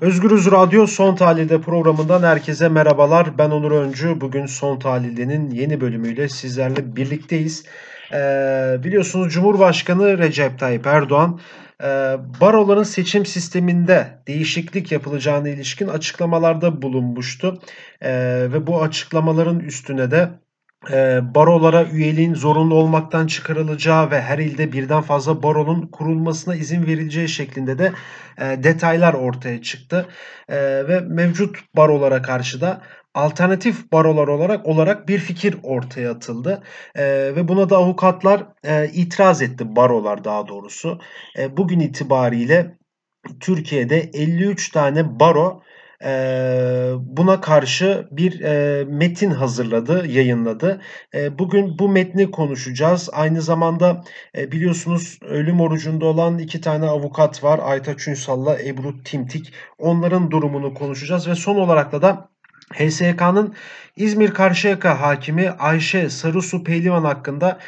Özgürüz Radyo Son Tahlil'de programından herkese merhabalar. Ben Onur Öncü. Bugün Son Tahlil'de'nin yeni bölümüyle sizlerle birlikteyiz. Ee, biliyorsunuz Cumhurbaşkanı Recep Tayyip Erdoğan e, baroların seçim sisteminde değişiklik yapılacağına ilişkin açıklamalarda bulunmuştu. Ee, ve bu açıklamaların üstüne de e, barolara üyeliğin zorunlu olmaktan çıkarılacağı ve her ilde birden fazla baronun kurulmasına izin verileceği şeklinde de e, detaylar ortaya çıktı. E, ve mevcut barolara karşı da alternatif barolar olarak olarak bir fikir ortaya atıldı e, ve buna da avukatlar e, itiraz etti barolar daha doğrusu. E, bugün itibariyle Türkiye'de 53 tane baro buna karşı bir metin hazırladı, yayınladı. bugün bu metni konuşacağız. Aynı zamanda biliyorsunuz ölüm orucunda olan iki tane avukat var. Aytaç Ünsal'la Ebru Timtik. Onların durumunu konuşacağız ve son olarak da da HSK'nın İzmir Karşıyaka hakimi Ayşe Sarısu Pehlivan hakkında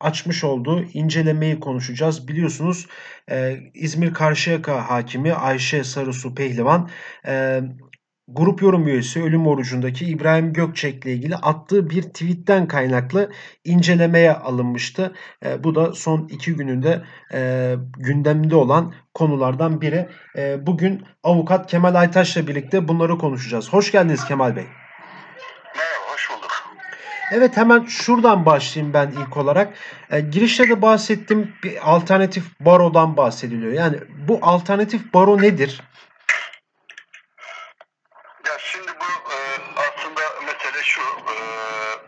açmış olduğu incelemeyi konuşacağız. Biliyorsunuz e, İzmir Karşıyaka hakimi Ayşe Sarısu Pehlivan e, grup yorum üyesi ölüm orucundaki İbrahim Gökçek ile ilgili attığı bir tweetten kaynaklı incelemeye alınmıştı. E, bu da son iki gününde e, gündemde olan konulardan biri. E, bugün avukat Kemal Aytaş'la birlikte bunları konuşacağız. Hoş geldiniz Kemal Bey. Evet hemen şuradan başlayayım ben ilk olarak. E, girişte de bahsettim bir alternatif barodan bahsediliyor. Yani bu alternatif baro nedir? Ya şimdi bu e, aslında mesele şu. E,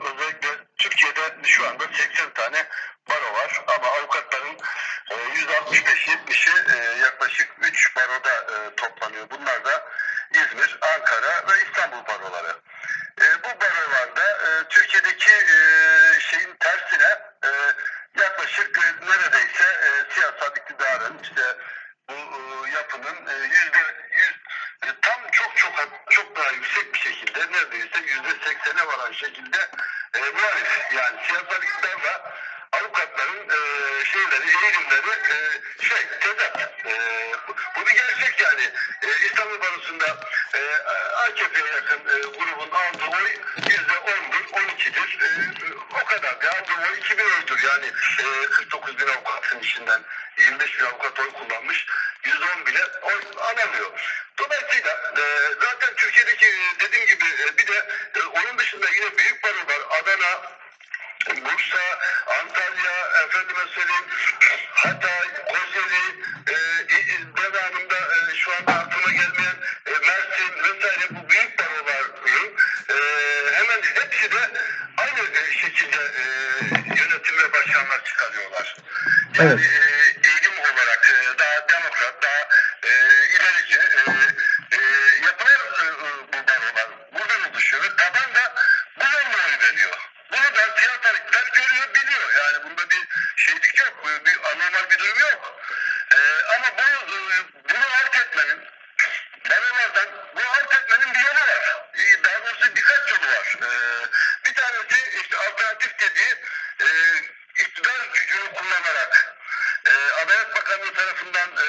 özellikle Türkiye'de şu anda 80 tane baro ama avukatların e, %65-70'i e, yaklaşık 3 baroda e, toplanıyor. Bunlar da İzmir, Ankara ve İstanbul baroları. E, bu barolarda e, Türkiye'deki e, şeyin tersine e, yaklaşık e, neredeyse e, siyasal iktidarın işte bu e, yapının e, yüzde yüz e, tam çok çok çok daha yüksek bir şekilde neredeyse yüzde seksene varan şekilde e, muhalif yani siyasal iktidarla avukatların e, şeyleri, eğilimleri e, şey tezat. E, bu bir gerçek yani. E, İstanbul Barosu'nda e, AKP'ye yakın e, grubun aldığı oy yüzde ondur, on ikidir. E, o kadar. Ya aldığı oy iki bin oydur. Yani e, 49 bin avukatın içinden 25 bin avukat oy kullanmış. Yüzde on bile oy alamıyor. Dolayısıyla e, zaten Türkiye'deki dediğim gibi e, bir de e, onun dışında yine büyük barolar Adana, Bursa, Antalya, efendime söyleyeyim, Hatay, Kocaeli, e, devamında e, şu anda aklıma gelmeyen e, Mersin vesaire bu büyük baroların e, hemen hepsi de aynı e, şekilde e, yönetim ve başkanlar çıkarıyorlar. Yani evet. e, eğilim olarak e, daha demokrat, daha e, ilerici e, e, yapılar e, bu barolar. Buradan oluşuyor ve taban da bu yönde oy veriyor. Bunu da siyasal iktidar görüyor, biliyor. Yani bunda bir şeylik yok, bir anormal bir durum yok. Ee, ama bu, bunu alt etmenin, barolardan bunu alt etmenin bir yolu var. Ee, daha doğrusu birkaç yolu var. Ee, bir tanesi işte alternatif dediği e, iktidar gücünü kullanarak e, Adalet Bakanlığı tarafından e,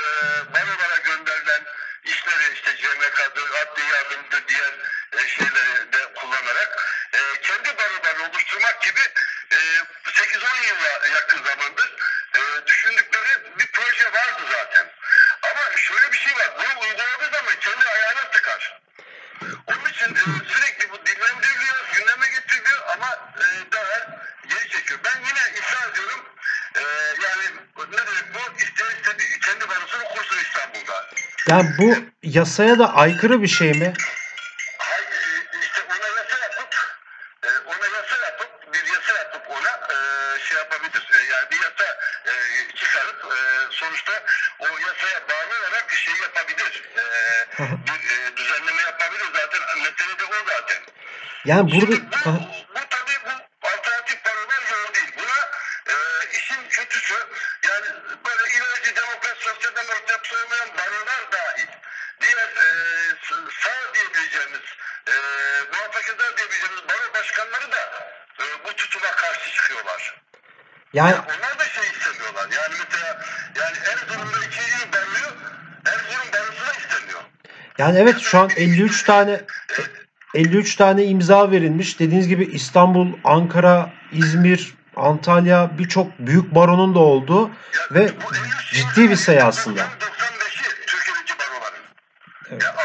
barolara gönderilen işleri işte CMK'dır, adli yardımdır diğer e, şeyleri de kullanarak e, kendi barolarını oluşturmak gibi e, 8-10 yıla yakın zamandır e, düşündükleri bir proje vardı zaten. Ama şöyle bir şey var, bunu uyguladığı zaman kendi ayağına tıkar. Onun için e, sürekli bu dinlendiriliyor, gündeme getiriliyor ama e, daha geri çekiyor. Ben yine iddia ediyorum, e, yani ne demek bu, ister istediği kendi barosunu kursun İstanbul'da. Yani bu yasaya da aykırı bir şey mi? Hayır, e, işte ona Yani... Ya onlar da şey istemiyorlar. Yani mesela yani Erzurum'da ikinci yıl denmiyor. Erzurum denmesi de istemiyor. Yani evet şu an 53 tane 53 tane imza verilmiş. Dediğiniz gibi İstanbul, Ankara, İzmir, Antalya birçok büyük baronun da olduğu yani ve ciddi bir sayı aslında. 95'i Türkiye'deki baroların. Evet. Yani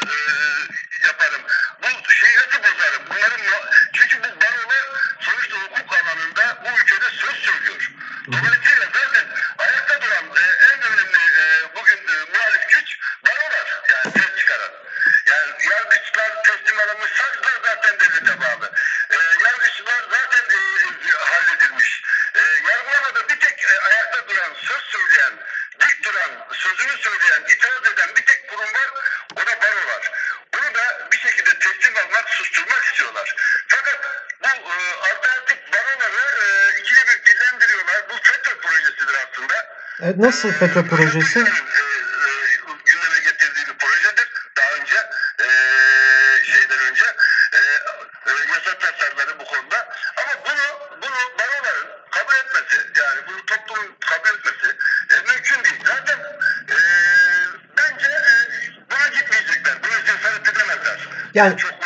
Nasıl FETÖ projesi? Getirdiği bir projedir. Daha önce e, şeyden önce e, yasa bu konuda. Ama bunu bunu baroların kabul etmesi yani bunu toplumun kabul etmesi e, mümkün değil. Zaten e, bence buna gitmeyecekler. Buna cesaret edemezler. Yani çok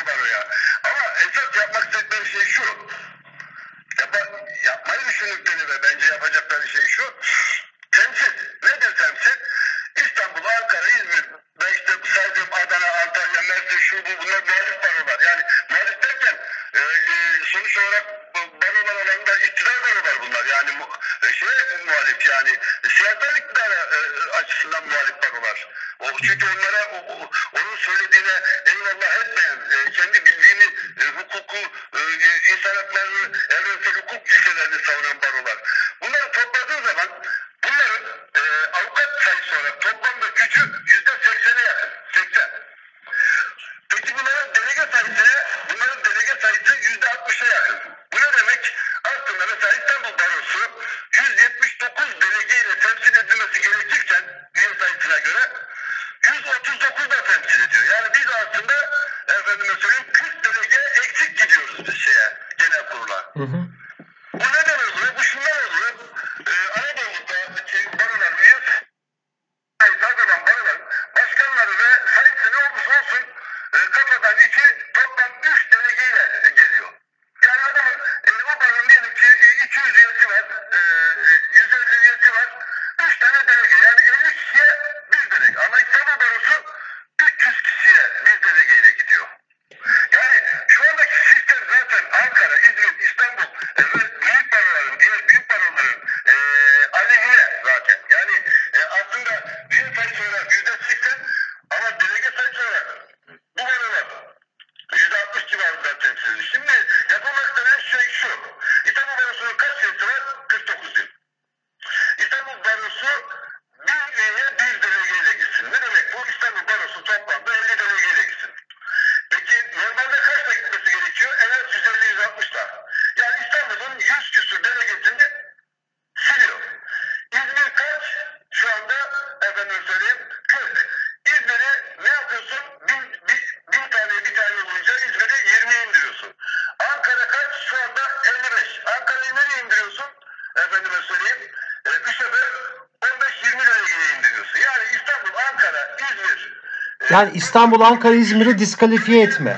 Yani İstanbul, Ankara, İzmir'i diskalifiye etme.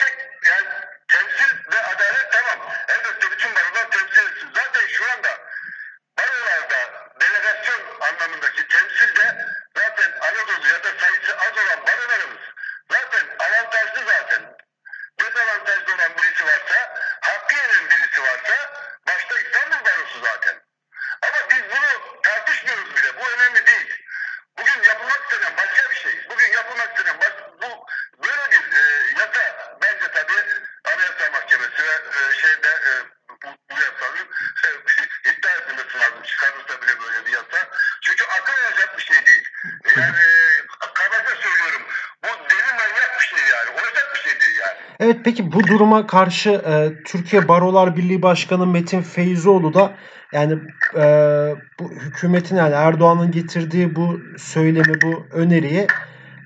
Peki bu duruma karşı e, Türkiye Barolar Birliği Başkanı Metin Feyzoğlu da yani e, bu hükümetin yani Erdoğan'ın getirdiği bu söylemi bu öneriyi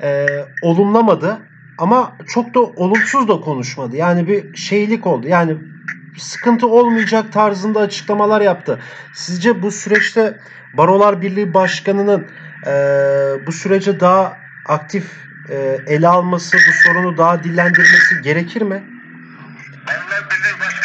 e, olumlamadı ama çok da olumsuz da konuşmadı. Yani bir şeylik oldu. Yani sıkıntı olmayacak tarzında açıklamalar yaptı. Sizce bu süreçte Barolar Birliği Başkanı'nın e, bu sürece daha aktif ee, ele alması, bu sorunu daha dillendirmesi gerekir mi? Vallahi bizim başka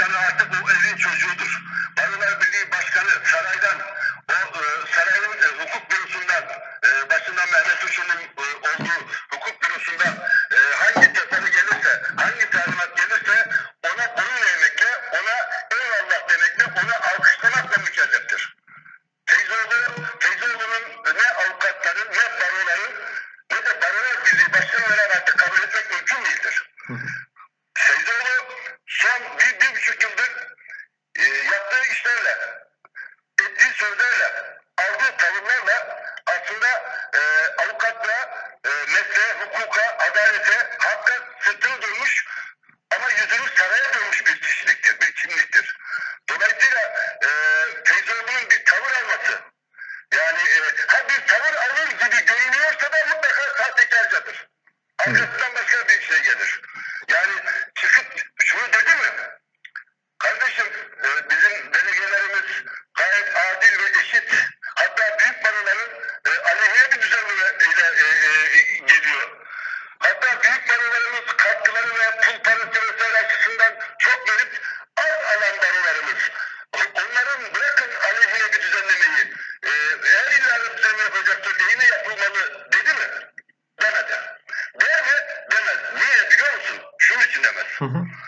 Mm-hmm.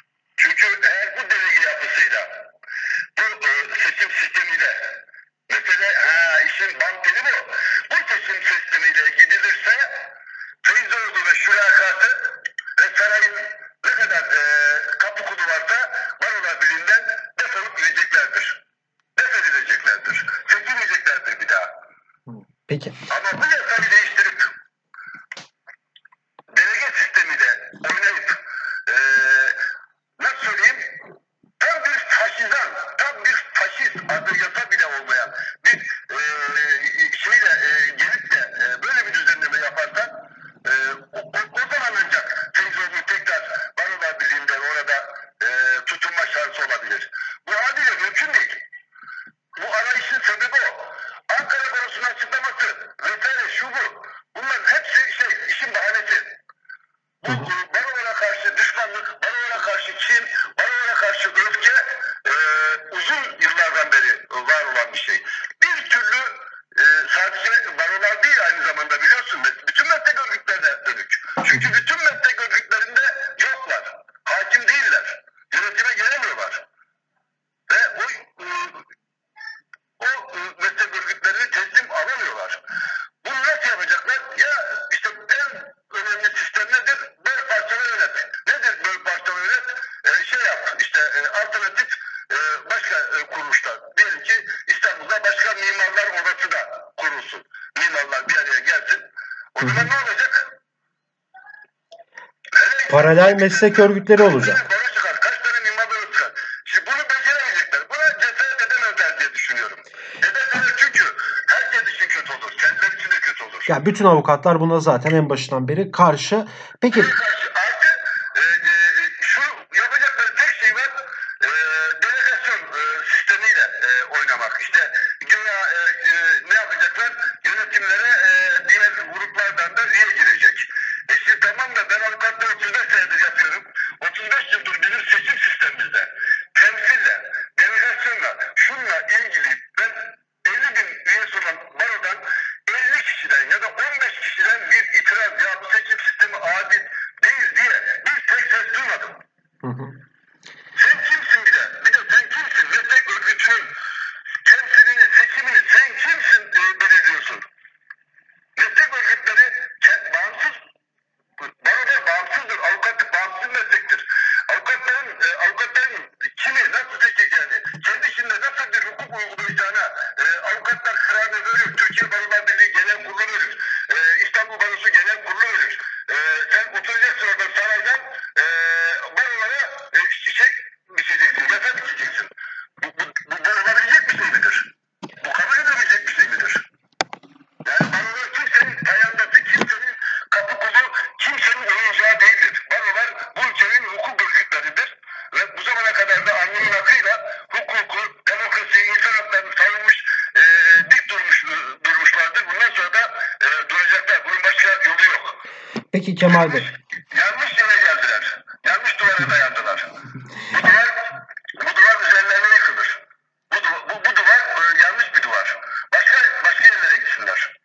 O ne olacak? Paralel meslek örgütleri olacak. Kaç tane mimar bana. Şimdi bunu beceremeyecekler. Buna cesaret edemezler diye düşünüyorum. Edemezler çünkü herkes için kötü olur. Kendileri de kötü olur. Ya bütün avukatlar buna zaten en başından beri karşı. Peki karşı Mm-hmm. Peki Kemal Bey. Yanlış yere geldiler. Yanlış duvara dayandılar. bu duvar, bu duvar üzerlerine yıkılır. Bu, bu, bu duvar e, yanlış bir duvar. Başka, başka yerlere gitsinler.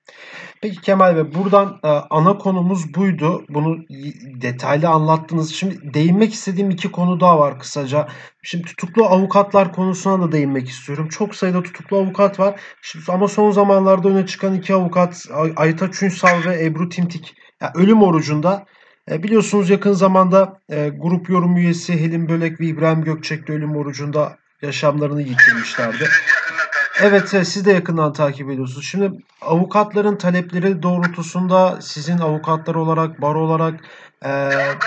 Peki Kemal Bey buradan e, ana konumuz buydu. Bunu detaylı anlattınız. Şimdi değinmek istediğim iki konu daha var kısaca. Şimdi tutuklu avukatlar konusuna da değinmek istiyorum. Çok sayıda tutuklu avukat var. Şimdi, ama son zamanlarda öne çıkan iki avukat Aytaç Ünsal ve Ebru Timtik yani ölüm orucunda e, biliyorsunuz yakın zamanda e, grup yorum üyesi Helin Bölek ve İbrahim Gökçek de ölüm orucunda yaşamlarını yitirmişlerdi. Evet e, siz de yakından takip ediyorsunuz. Şimdi avukatların talepleri doğrultusunda sizin avukatlar olarak, bar olarak... E, e...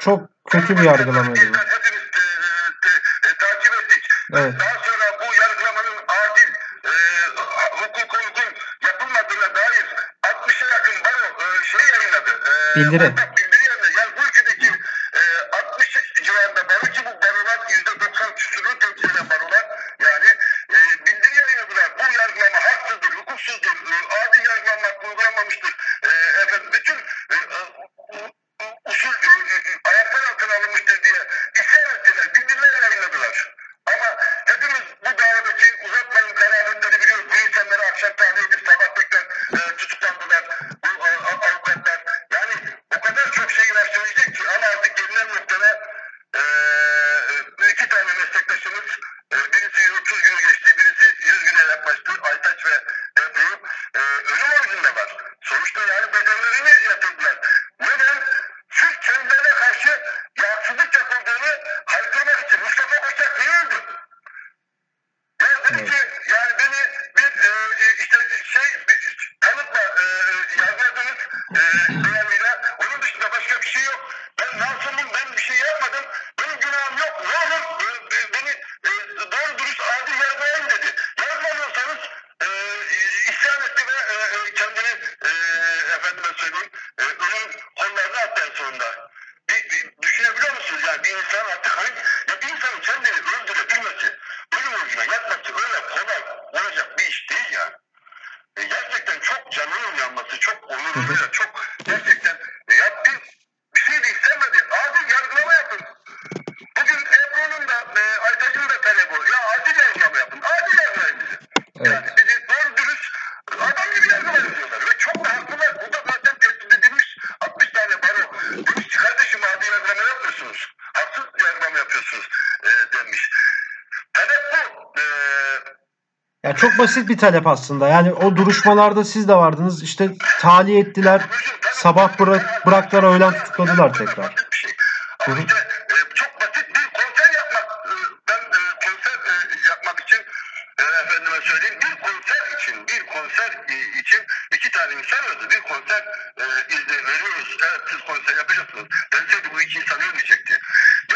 Çok kötü bir yargılama. Dikkat Evet. Daha sonra bu yargılamanın adil, e, hukuka uygun yapılmadığına dair 60'a yakın baro e, şey yayınladı. E, Bildiri. Ortak çok basit bir talep aslında. Yani o duruşmalarda siz de vardınız. İşte tahliye ettiler. Sabah bırak, bıraktılar öğlen tutukladılar tekrar. Hı hı. konser e, izni veriyoruz. Evet siz konser yapacaksınız. Denseydi bu iki insan ölmeyecekti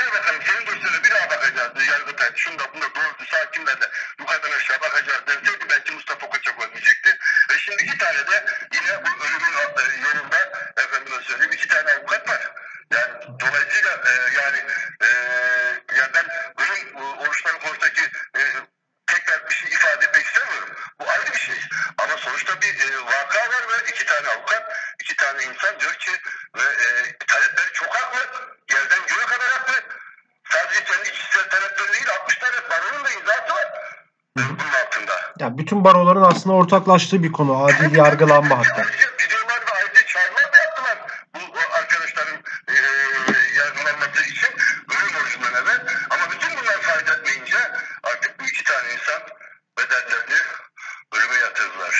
elbette senin gösterine bir daha bakacağız. Yargıtay şunda bunda doğrusu hakimler de yukarıdan aşağı bakacağız denseydi belki Mustafa Koçak ölmeyecekti. Ve şimdi iki tane de yine bu ölümün e, yolunda efendime söyleyeyim iki tane baroların aslında ortaklaştığı bir konu. Adil yargılanma. Ayrıca videolar ve ayrıca çağrılar da yaptılar. Bu arkadaşların e, yargılanması için ölüm orucundan evvel. Ama bütün bunlar fayda etmeyince artık bu iki tane insan bedellerini ölüme yatırdılar.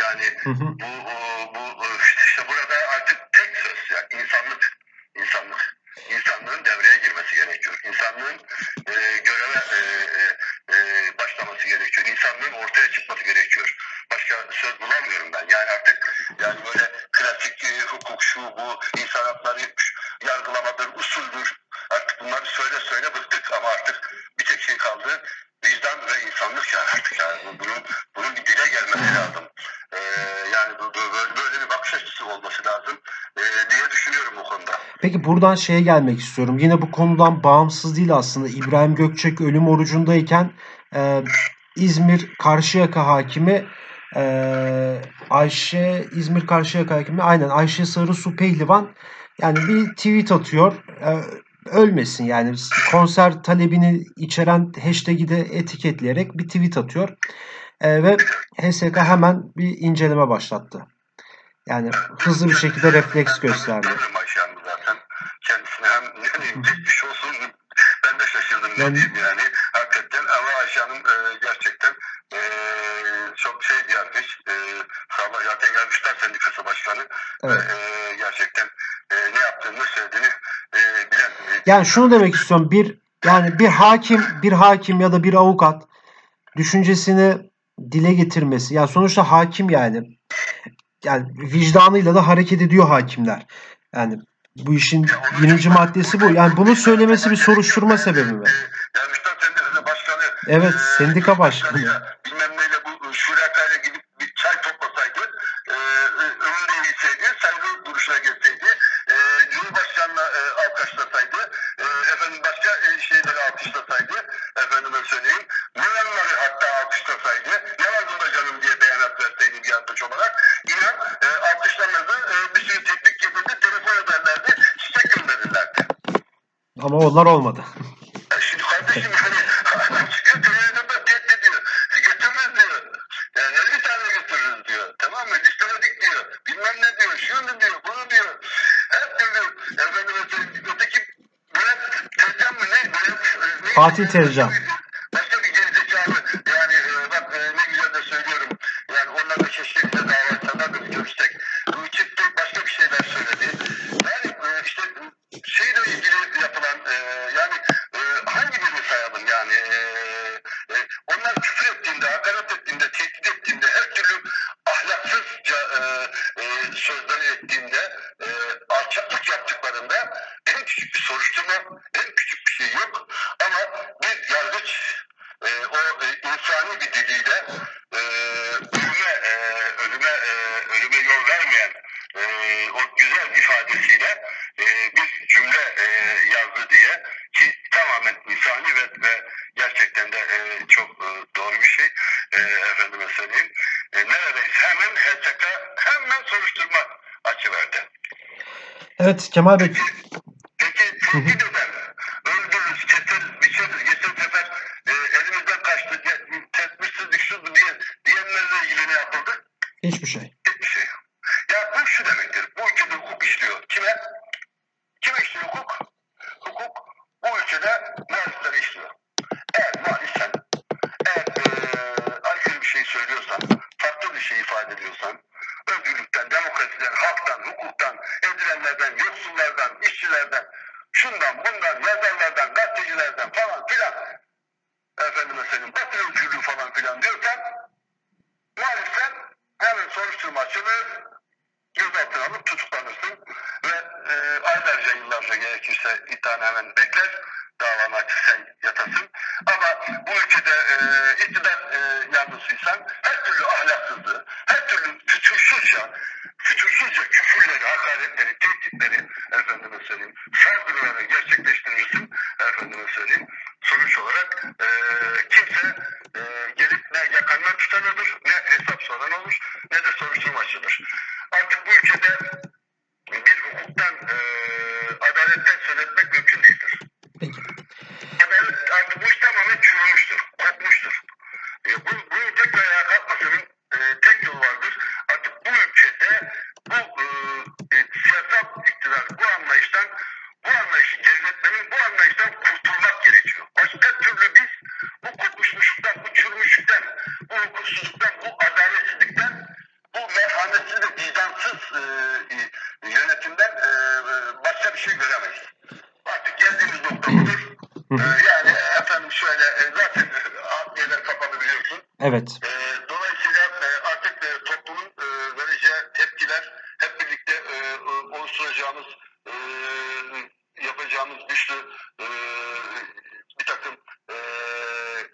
Yani Hı hı. bu buradan şeye gelmek istiyorum. Yine bu konudan bağımsız değil aslında. İbrahim Gökçek ölüm orucundayken e, İzmir Karşıyaka hakimi e, Ayşe İzmir Karşıyaka hakimi aynen Ayşe Sarısu Pehlivan yani bir tweet atıyor. E, ölmesin yani konser talebini içeren hashtag'i de etiketleyerek bir tweet atıyor. E, ve HSK hemen bir inceleme başlattı. Yani hızlı bir şekilde refleks gösterdi. Tanıyorum Ayşe Hanım'ı zaten. Kendisine diyeyim geçmiş olsun ben de şaşırdım Yani- diyeyim yani. Hakikaten ama Ayşe Hanım e, gerçekten e, çok şey bir arkadaş. E, Sabah zaten gelmişler sendikası başkanı. Evet. Ve, e, gerçekten e, ne yaptığını ne söylediğini e, bilen. e, Yani şunu demek istiyorum. Bir yani bir hakim, bir hakim ya da bir avukat düşüncesini dile getirmesi. Yani sonuçta hakim yani. Yani vicdanıyla da hareket ediyor hakimler. Yani bu işin birinci maddesi bu. Yani bunu söylemesi bir soruşturma sebebi mi? Gelmişler sendikası başkanı. Evet, sendika başkanı. Bilmem neyle Ama onlar olmadı. Şimdi kardeşim hani adam çıkıyor televizyonda tehdit ediyor. Götürürüz diyor. Yani 50 tane götürürüz diyor. Tamam mı? Listemedik diyor. Bilmem ne diyor. Şunu diyor. Bunu diyor. Her türlü efendim öteki Bülent Tezcan mı ne? Bülent, ne? Fatih Tezcan. Hemen soruşturma açıverdi. Evet Kemal Bey. Peki tehdit eden, e, yönetimden e, e, başka bir şey göremeyiz. Artık geldiğimiz nokta budur. E, yani efendim şöyle e, zaten e, adliyeler kapalı biliyorsun. Evet. E, dolayısıyla e, artık e, toplumun e, vereceği tepkiler hep birlikte e, e, oluşturacağımız e, yapacağımız güçlü e, bir takım e,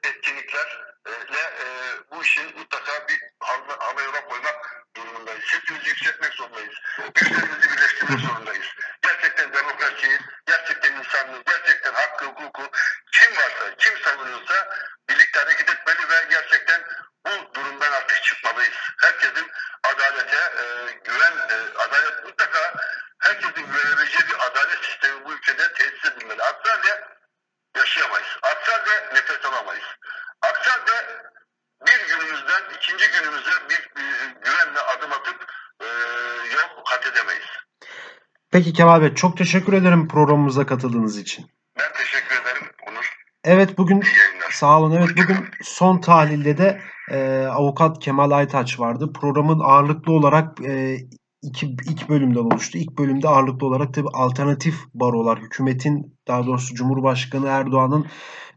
etkinliklerle e, bu işin mutlaka bir hal- hava yola koymak durumundayız. Sesimizi yükseltmek zorundayız. Güçlerimizi birleştirmek zorundayız. Gerçekten demokrasiyi, gerçekten insanlığı, gerçekten hakkı, hukuku kim varsa, kim savunuyorsa birlikte hareket etmeli ve gerçekten bu durumdan artık çıkmalıyız. Herkesin adalete e, güven, e, adalet mutlaka herkesin güvenebileceği bir adalet sistemi bu ülkede tesis edilmeli. Aksi halde yaşayamayız. Aksi halde nefes alamayız. Aksi halde bir günümüzden ikinci günümüze bir e, güvenle adım atıp e, yol kat edemeyiz. Peki Kemal Bey çok teşekkür ederim programımıza katıldığınız için. Ben teşekkür ederim Onur. Evet bugün. Sağ olun. Evet bugün son tahlilde de e, avukat Kemal Aytaç vardı. Programın ağırlıklı olarak e, iki ilk bölümden oluştu. İlk bölümde ağırlıklı olarak tabii alternatif barolar, hükümetin daha doğrusu Cumhurbaşkanı Erdoğan'ın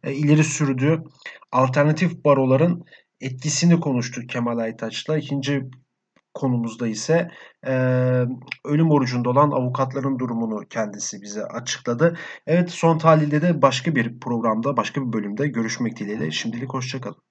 e, ileri sürdüğü alternatif baroların etkisini konuştuk Kemal Aytaç'la. İkinci konumuzda ise e, ölüm orucunda olan avukatların durumunu kendisi bize açıkladı. Evet son tahlilde de başka bir programda, başka bir bölümde görüşmek dileğiyle. Şimdilik hoşçakalın.